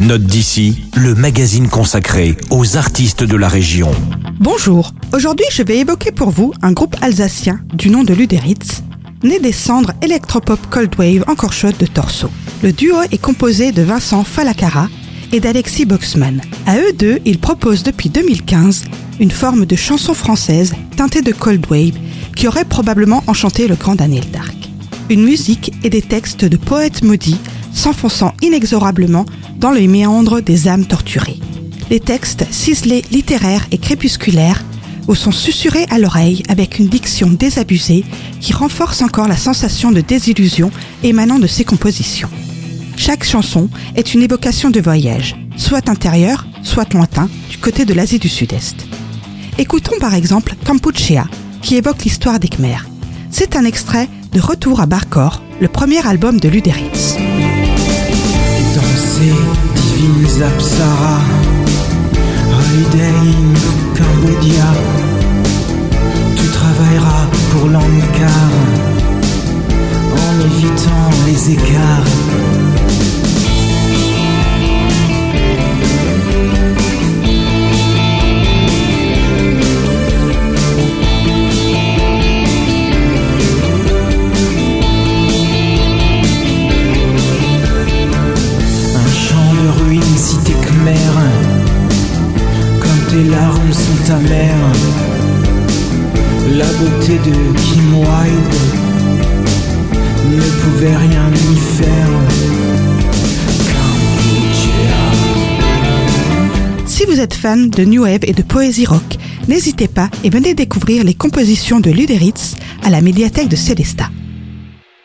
Note d'ici, le magazine consacré aux artistes de la région. Bonjour, aujourd'hui je vais évoquer pour vous un groupe alsacien du nom de Luderitz, né des cendres électropop cold wave encore chaudes de Torso. Le duo est composé de Vincent Falacara et d'Alexis Boxman. À eux deux, ils proposent depuis 2015 une forme de chanson française teintée de cold wave qui aurait probablement enchanté le grand Daniel Dark. Une musique et des textes de poètes maudits s'enfonçant inexorablement dans les méandres des âmes torturées. Les textes ciselés, littéraires et crépusculaires vous sont susurrés à l'oreille avec une diction désabusée qui renforce encore la sensation de désillusion émanant de ces compositions. Chaque chanson est une évocation de voyage, soit intérieur, soit lointain, du côté de l'Asie du Sud-Est. Écoutons par exemple Kampuchea, qui évoque l'histoire des Khmers. C'est un extrait de Retour à Barkor, le premier album de Luderitz. Danser, divines apsaras, holiday in Cambodia. Tu travailleras pour l'Ankar en évitant les écarts. Si vous êtes fan de New Wave et de poésie rock, n'hésitez pas et venez découvrir les compositions de Luderitz à la médiathèque de Célestat.